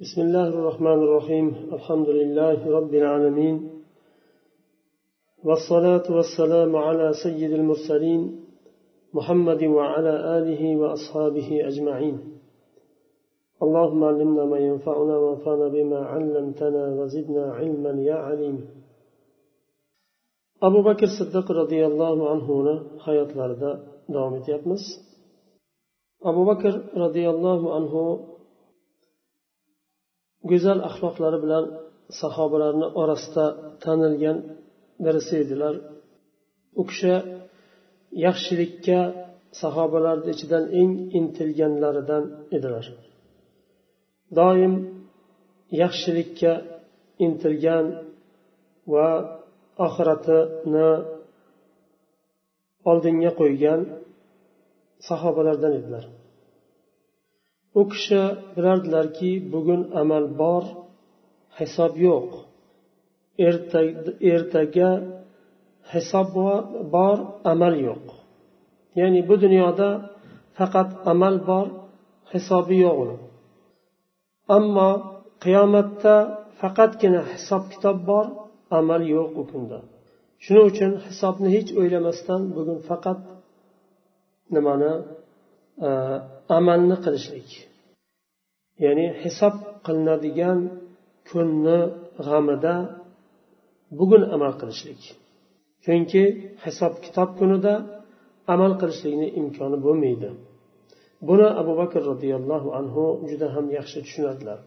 بسم الله الرحمن الرحيم الحمد لله رب العالمين والصلاة والسلام على سيد المرسلين محمد وعلى آله وأصحابه أجمعين اللهم علمنا ما ينفعنا وانفعنا بما علمتنا وزدنا علما يا عليم أبو بكر الصديق رضي الله عنه حياة لرده davom etyapmiz abu bakr roziyallohu anhu go'zal axloqlari bilan sahobalarni orasida tanilgan birisi edilar. U kishi yaxshilikka sahobalarni ichidan eng intilganlaridan edilar. Doim yaxshilikka intilgan va oxiratini oldinga qo'ygan sahobalardan edilar. U kishi bilardilarki bugun amal bor hisob yo'q. Ertaga hisob bor amal yo'q. Ya'ni bu dunyoda faqat amal bor hisobi yo'q uni. Ammo qiyomatda faqatgina hisob kitob bor amal yo'q u kunda. Shuning uchun hisobni hech o'ylamasdan bugun faqat nimani E, amalni qilishlik. Ya'ni hisob qilinadigan kunni g'amida bugun amal qilishlik. Chunki hisob kitob kunida amal qilishlikni imkoni bo'lmaydi. Buni abu bakr roziyallohu anhu juda ham yaxshi tushunadilar.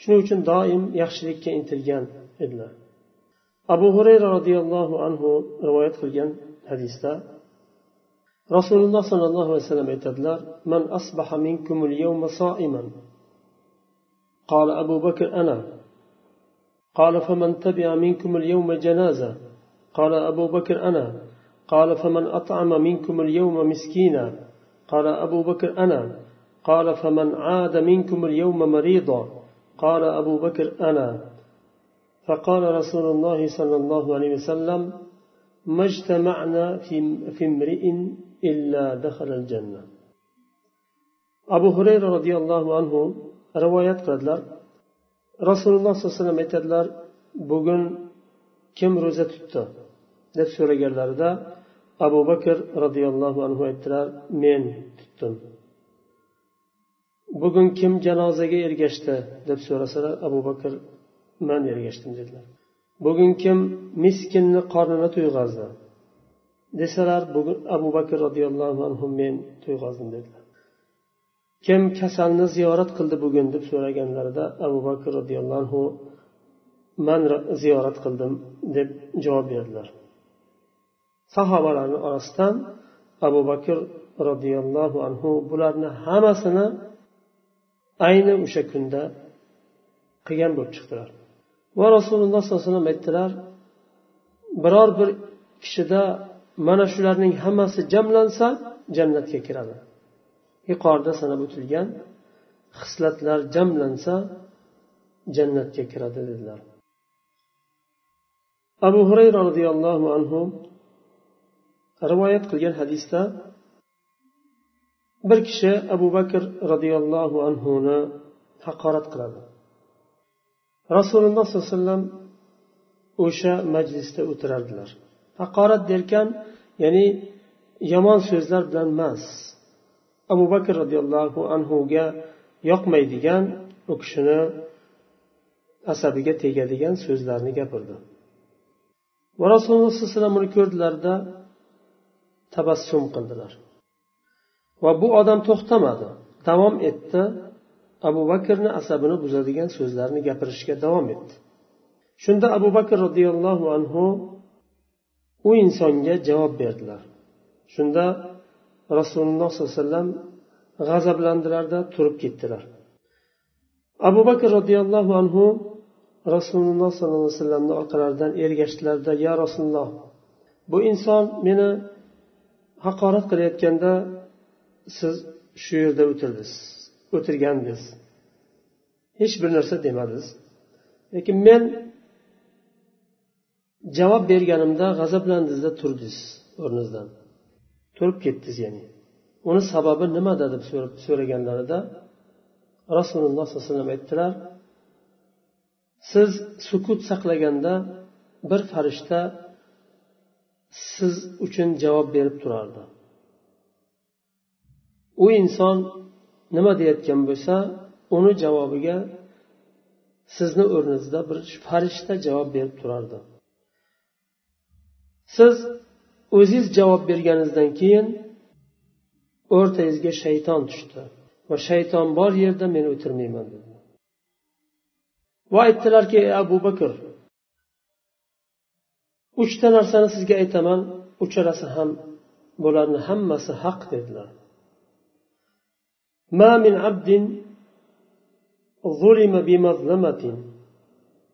Shuning uchun doim yaxshilikka intilgan edilar. Abu hurayra roziyallohu anhu rivoyat qilgan hadisda rasululloh sollallohu alayhi vasallam aytadilar man asbaha minkumul yawma soiman قال أبو بكر أنا قال فمن تبع منكم اليوم جنازة قال أبو بكر أنا قال فمن أطعم منكم اليوم مسكينا قال أبو بكر أنا قال فمن عاد منكم اليوم مريضا قال أبو بكر أنا فقال رسول الله صلى الله عليه وسلم ما اجتمعنا في, في امرئ illa dakhalal janna abu hurayra roziyallohu anhu rivoyat qiladilar. Rasululloh sollallohu alayhi vasallam aytadilar bugun kim ro'za tutdi? deb so'raganlarida abu bakr roziyallohu anhu aytdilar men tutdim. Bugun kim janozaga ergashdi? deb so'rasalar abu bakr man ergashdim dedilar. Bugun kim miskinni qornini to'yg'azdi desalar bugun abu bakr roziyallohu anhu men to'yg'azdim dedilar. Kim kasalni ziyorat qildi bugun deb so'raganlarida abu bakr roziyallohu anhu man ziyorat qildim deb javob berdilar. Sahobalarni orasidan abu bakr roziyallohu anhu bularni hammasini ayni o'sha kunda qilgan bo'lib chiqdilar. Va rasululloh sollallohu alayhi vasallam aytdilar biror bir kishida mana shularning hammasi jamlansa jannatga kiradi. Yuqorida sanab o'tilgan xislatlar jamlansa jannatga kiradi dedilar. Abu hurayra roziyallohu anhu rivoyat qilgan hadisda bir kishi abu bakr roziyallohu anhuni haqorat qiladi. Rasululloh sollallohu alayhi vasallam o'sha majlisda o'tirardilar. Haqorat derkan ya'ni yomon so'zlar bilan emas. Abu bakr roziyallohu anhuga yoqmaydigan u kishini asabiga tegadigan so'zlarni gapirdi. Va rasululloh sallallohu alayhi vasallam uni ko'rdilarda tabassum qildilar. Va bu odam to'xtamadi. Davom etdi. Abu bakrni asabini buzadigan so'zlarni gapirishga davom etdi. Shunda abu bakr roziyallohu anhu u insonga javob berdilar. Shunda rasululloh sollallohu alayhi vasallam g'azablandilarda turib ketdilar. Abu bakr roziyallohu anhu rasululloh sollallohu alayhi vasallamni orqalaridan ergashdilarda ya rasululloh bu inson meni haqorat qilayotganda siz shu yerda o'tirdiz o'tirgandiz hech bir narsa demadingiz lekin men javob berganimda g'azablandingizda turdingiz o'rningizdan. Turib ketdingiz ya'ni. Uni sababi nimada deb so'raganlarida rasululloh sollallohu alayhi vasallam aytdilar siz sukut saqlaganda bir farishta siz uchun javob berib turardi. U inson nima deyayotgan bo'lsa uni javobiga sizni o'rningizda bir farishta javob berib turardi. siz o'ziz javob berganingizdan keyin o'rtangizga shayton tushdi va shayton bor yerda men o'tirmayman dedi va aytdilarki ey abu bakr uchta narsani sizga aytaman uchalasi ham bularni hammasi haq dedilar ما من عبد ظلم بمظلمة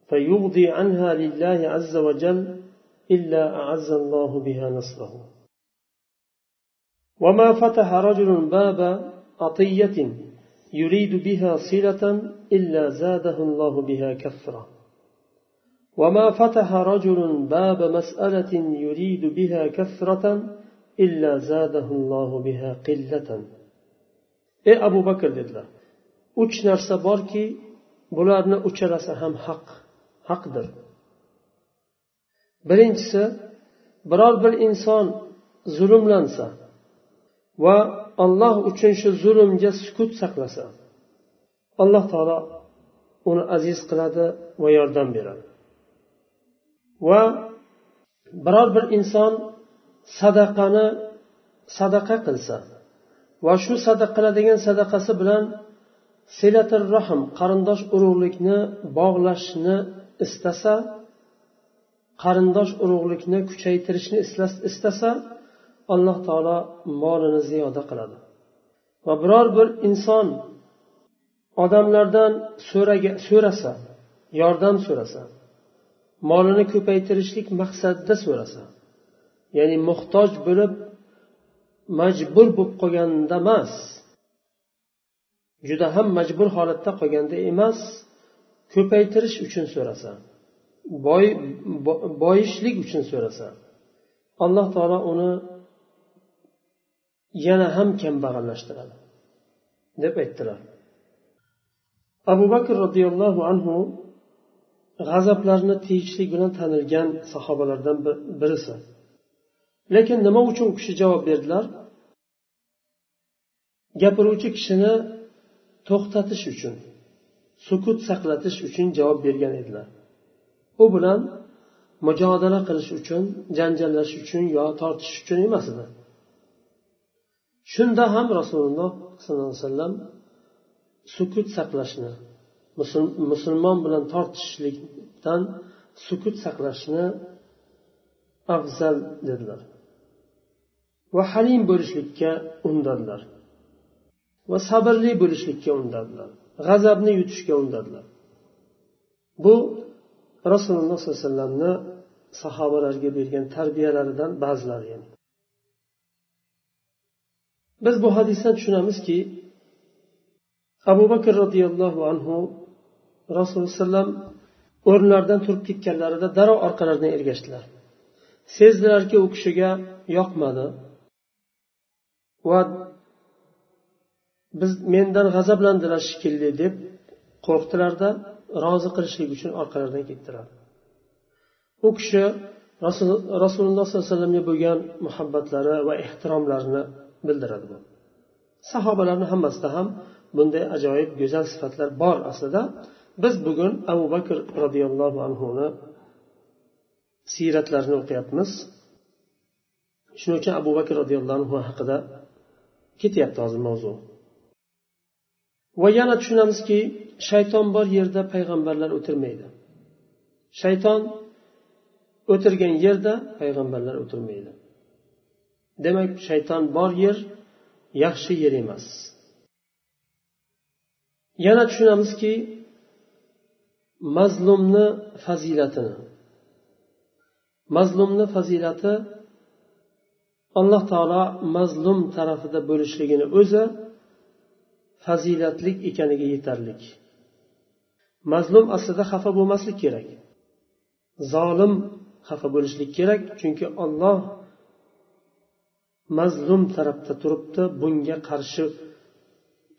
فيغضي عنها لله عز وجل إلا أعز الله بها نصره. وما فتح رجل باب عطية يريد بها صلة إلا زاده الله بها كثرة وما فتح رجل باب مسألة يريد بها كثرة إلا زاده الله بها قلة. ey abu bakr dedilar. Uch narsa borki bularni ham haq haqdir. Birinchisi biror bir inson zulmlansa va alloh uchun shu zulmga sukut saqlasa alloh taolo uni aziz qiladi va yordam beradi. Va biror bir inson sadaqani sadaqa qilsa va shu sadaqa qiladigan sadaqasi bilan silatir rahm qarindosh urug'likni bog'lashni istasa qarindosh urug'likni kuchaytirishni istasa alloh taolo molini ziyoda qiladi. Va biror bir inson odamlardan so'raga so'rasa yordam so'rasa molini ko'paytirishlik maqsadida so'rasa ya'ni muhtoj bo'lib majbur bo'lib qolganda emas juda ham majbur holatda qolganda emas ko'paytirish uchun so'rasa. Boy boyishlik uchun so'rasa alloh taolo uni yana ham kambag'allashtiradi deb aytdilar. Abu bakr roziyallohu anhu g'azablarni tiyishlik bilan tanilgan sahobalardan birisi. Lekin nima uchun u kishi javob berdilar? Gapiruvchi kishini to'xtatish uchun sukut saqlatish uchun javob bergan edilar. U bilan mujodala qilish uchun janjallash uchun yo tortishish uchun emas edi. Shunda ham rasululloh sollallohu alayhi vasallam sukut saqlashni musulmon bilan tortishishlikdan sukut saqlashni afzal dedilar. Va halim bo'lishlikka undadilar. Va sabrli bo'lishlikka undadilar. G'azabni yutishga undadilar. Bu rasululloh sollallohu alayhi vasallamni sahobalarga bergan tarbiyalaridan ba'zilari yani. biz bu hadisdan tushunamizki abu bakr roziyallohu anhu rasululloh sallam o'rnlaridan turib ketganlarida darrov orqalaridan ergashdilar sezdilarki u kishiga yoqmadi va biz mendan g'azablandilar shekilli deb qo'rqdilarda rozi qilishlik uchun orqalaridan ketdilar u kishi rasululloh sollallohu alayhi vasallamga bo'lgan muhabbatlari va ehtiromlarini bildiradi bu. Sahobalarni hammasida ham bunday ajoyib go'zal sifatlar bor aslida. Biz bugun abu bakr roziyallohu anhuni siyratlarini o'qiyapmiz. Shuning uchun abu bakr roziyallohu anhu haqida ketyapti hozir mavzu. Va yana tushunamizki shayton bor yerda payg'ambarlar o'tirmaydi. Shayton o'tirgan yerda payg'ambarlar o'tirmaydi. Demak shayton bor yer yaxshi yer emas. Yana tushunamizki mazlumni fazilatini. Mazlumni fazilati alloh taolo mazlum tarafida bo'lishligini o'zi fazilatlik ekaniga yetarlik. Mazlum aslida xafa bo'lmaslik kerak. Zolim xafa bo'lishlik kerak chunki olloh mazlum tarafda turibdi bunga qarshi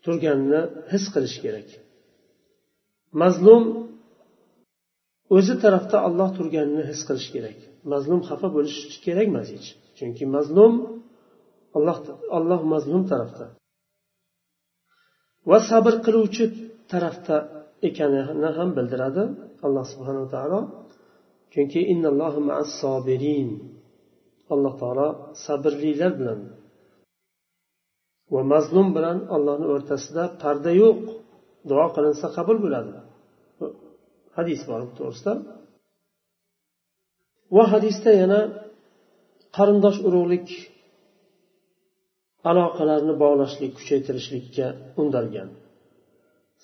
turganini his qilish kerak. Mazlum o'zi tarafda olloh turganini his qilish kerak. Mazlum xafa bo'lishi kerak emas hech. Chunki mazlum alloh alloh mazlum tarafda. Va sabr qiluvchi tarafda ekanini ham bildiradi alloh subhanava taolo. Chunki alloh taolo sabrlilar bilan va mazlum bilan allohni o'rtasida parda yo'q duo qilinsa qabul bo'ladi. Hadis bor bu to'g'risida. Va hadisda yana qarindosh urug'lik aloqalarni bog'lashlik kuchaytirishlikka undalgan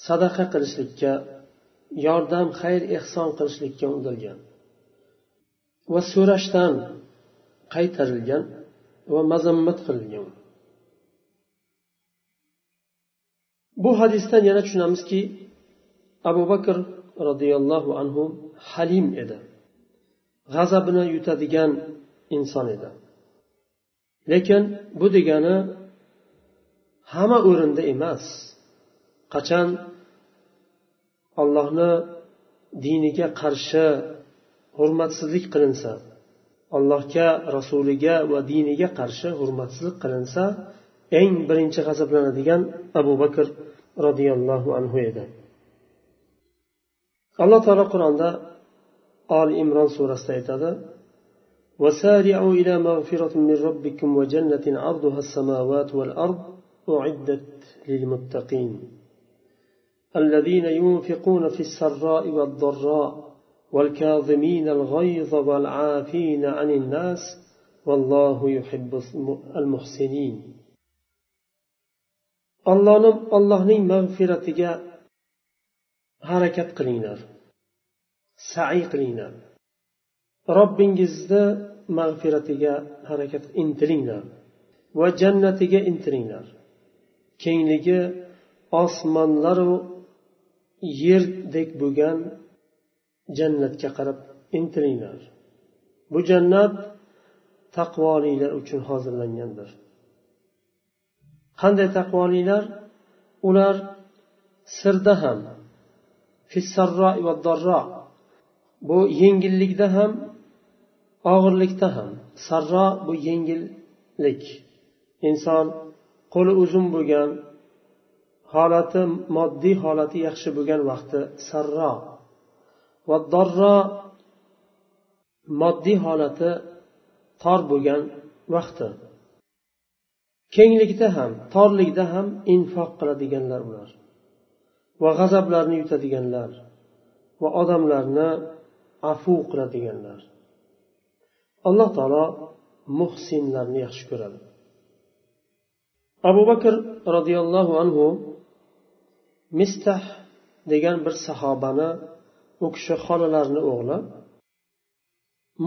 sadaqa qilishlikka yordam xayr ehson qilishlikka undalgan va so'rashdan qaytarilgan va mazammat qilingan. Bu hadisdan yana tushunamizki abu bakr roziyallohu anhu halim edi. G'azabini yutadigan inson edi. Lekin bu degani hamma o'rinda emas. qachon allohni diniga qarshi hurmatsizlik qilinsa allohga rasuliga va diniga qarshi hurmatsizlik qilinsa eng birinchi g'azablanadigan abu bakr roziyallohu anhu edi alloh taolo qur'onda oli imron surasida aytadi وسارعوا إلى مغفرة من ربكم وجنة عرضها السماوات والأرض أعدت للمتقين الذين ينفقون في السراء والضراء والكاظمين الغيظ والعافين عن الناس والله يحب المحسنين. الله نم الله نم مغفرة جاء حركة قلينا سعي قلينا رب جزد مغفرة جاء حركة انتلينا وجنة جاء انتلينا كين جاء أصمان لرو yerdek bo'lgan jannatga qarab intilinglar. Bu jannat taqvolilar uchun hozirlangandir. Qanday taqvolilar? Ular sirda ham bu yengillikda ham og'irlikda ham. Sarro bu yengillik. Inson qo'li uzun bo'lgan holati moddiy holati yaxshi bo'lgan vaqti. Sarro. Va dorro moddiy holati tor bo'lgan vaqti. Kenglikda ham torlikda ham infoq qiladiganlar ular. Va g'azablarni yutadiganlar. Va odamlarni afu qiladiganlar. Alloh taolo muhsinlarni yaxshi ko'radi. Abu bakr roziyallohu anhu mistah degan bir sahobani u kishi xolalarini o'g'li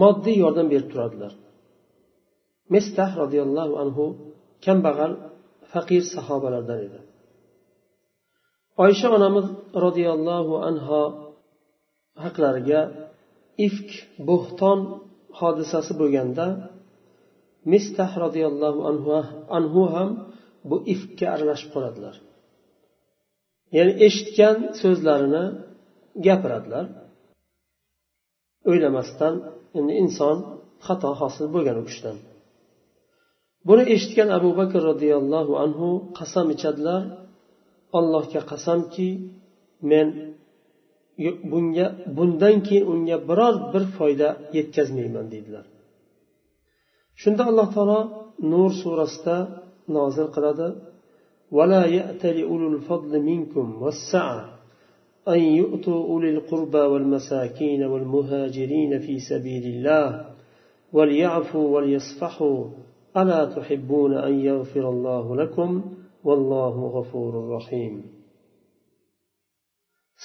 moddiy yordam berib turadilar. Mistah roziyallohu anhu kambag'al faqir sahobalardan edi. Oysha onamiz roziyallohu anho haqlariga ifk bo'xton hodisasi bo'lganda mistah roziyallohu anhu, anhu ham bu ifkka aralashib qoladilar. Ya'ni eshitgan so'zlarini gapiradilar. O'ylamasdan endi inson xato hosil bo'lgan u kishidan. Buni eshitgan abu bakr roziyallohu anhu qasam ichadilar. Allohga qasamki men bunga bundan keyin unga biror bir foyda yetkazmayman deydilar. Shunda alloh taolo nur surasida nozil qiladi. ولا يأتل أولو الفضل منكم والسعة أن يؤتوا أولي القربى والمساكين والمهاجرين في سبيل الله وليعفوا وليصفحوا ألا تحبون أن يغفر الله لكم والله غفور رحيم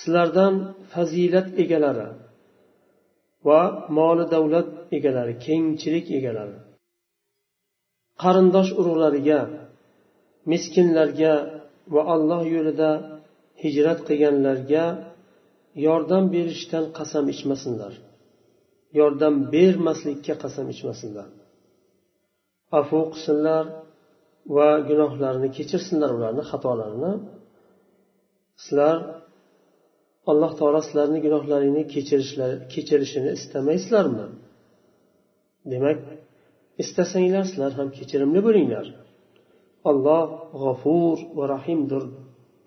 sizlardan fazilat egalari va moli davlat egalari kengchilik egalari qarindosh urug'lariga miskinlarga va alloh yo'lida hijrat qilganlarga yordam berishdan qasam ichmasinlar. Yordam bermaslikka qasam ichmasinlar. Afu qilsinlar va gunohlarini kechirsinlar ularni xatolarini. Sizlar alloh taolo sizlarni gunohlaringni kechirishini istamaysizlarmi? Demak istasanglar sizlar ham kechirimli bo'linglar. Alloh g'ofur va rahimdir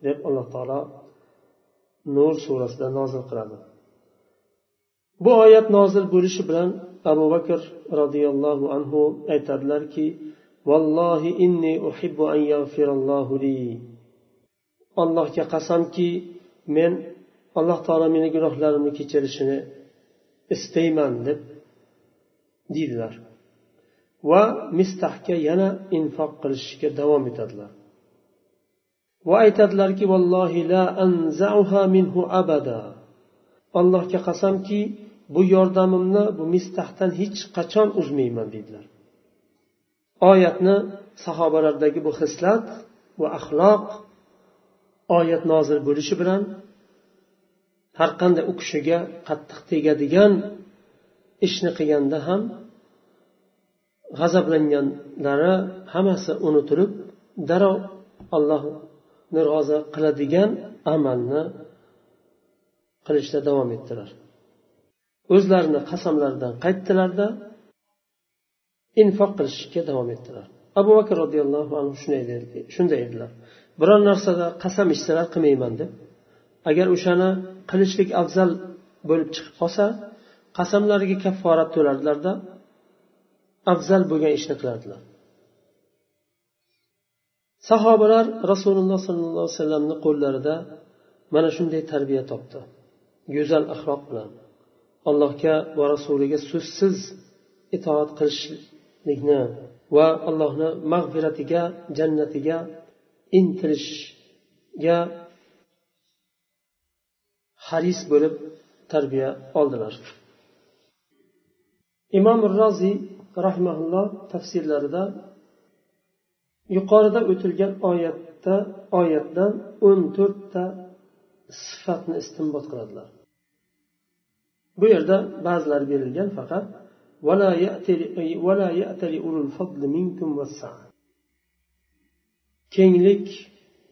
deb alloh taolo nur surasida nozil qiladi. Bu oyat nozil bo'lishi bilan abu bakr roziyallohu anhu aytadilarki vallohi inni uhibbu an yaghfirallohu li. Allohga qasamki men alloh taolo meni gunohlarimni kechirishini istayman deb deydilar. Va mistahga yana infoq qilishga davom etadilar. Va aytadilarki vallohi la anzauha minhu abada. Allohga qasamki bu yordamimni bu mistahdan hech qachon uzmayman deydilar. Oyatni sahobalardagi bu hislat va axloq oyat nozil bo'lishi bilan har qanday u kishiga qattiq tegadigan ishni qilganda ham g'azablanganlari hammasi unutilib darrov allohni rozi qiladigan amalni qilishda davom etdilar. O'zlarini qasamlaridan qaytdilarda infoq qilishga davom etdilar. Abu bakr roziyallohu anhu shunday dedi shunday edilar biror narsada qasam ichsalar qilmayman deb agar o'shani qilishlik afzal bo'lib chiqib qolsa qasamlariga kafforat to'lardilarda afzal bo'lgan ishni qilardilar. Sahobalar rasululloh sollallohu alayhi vasallamni qo'llarida mana shunday tarbiya topdi. Go'zal axloq bilan allohga va rasuliga so'zsiz itoat qilishlikni va allohni mag'firatiga jannatiga intilishga haris bo'lib tarbiya oldilar. Imom roziy rahmaulloh tafsirlarida yuqorida o'tilgan oyatda oyatdan o'n to'rtta sifatni istinbot qiladilar. Bu yerda ba'zilar berilgan faqat kenglik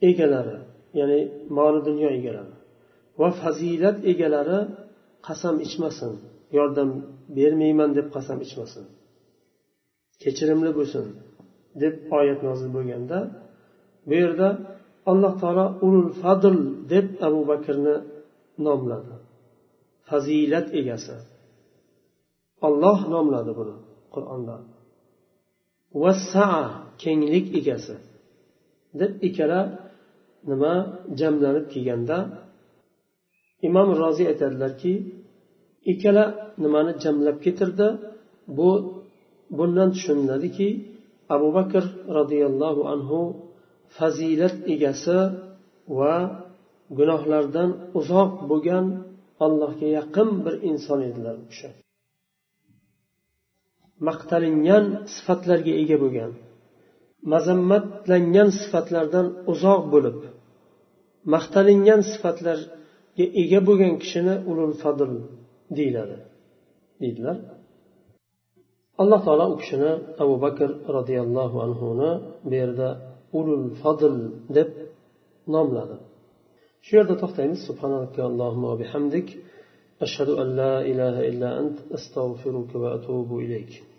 egalari ya'ni moli dunyo egalari va fazilat egalari qasam ichmasin yordam bermayman deb qasam ichmasin. Kechirimli bo'lsin deb oyat nozil bo'lganda bu yerda alloh taolo ulul fadl deb abu bakrni nomladi. Fazilat egasi. Olloh nomladi buni qur'onda. Vassaa kenglik egasi. Deb ikkala nima jamlanib kelganda imom roziy aytadilarki ikkala nimani jamlab keltirdi bu bundan tushuniladiki abu bakr roziyallohu anhu fazilat egasi va gunohlardan uzoq bo'lgan allohga yaqin bir inson edilar u kishi. Maqtalingan sifatlarga ega bo'lgan mazammatlangan sifatlardan uzoq bo'lib maqtalingan sifatlarga ega bo'lgan kishini ulul fadl deyiladi deydilar. Alloh taolo u kishini abu bakr roziyallohu anhuni bu yerda ulul fadl deb nomladi shu yerda to'xtaymiz bihamdik ashhadu an la ilaha illa ant astag'firuka va atubu ilayk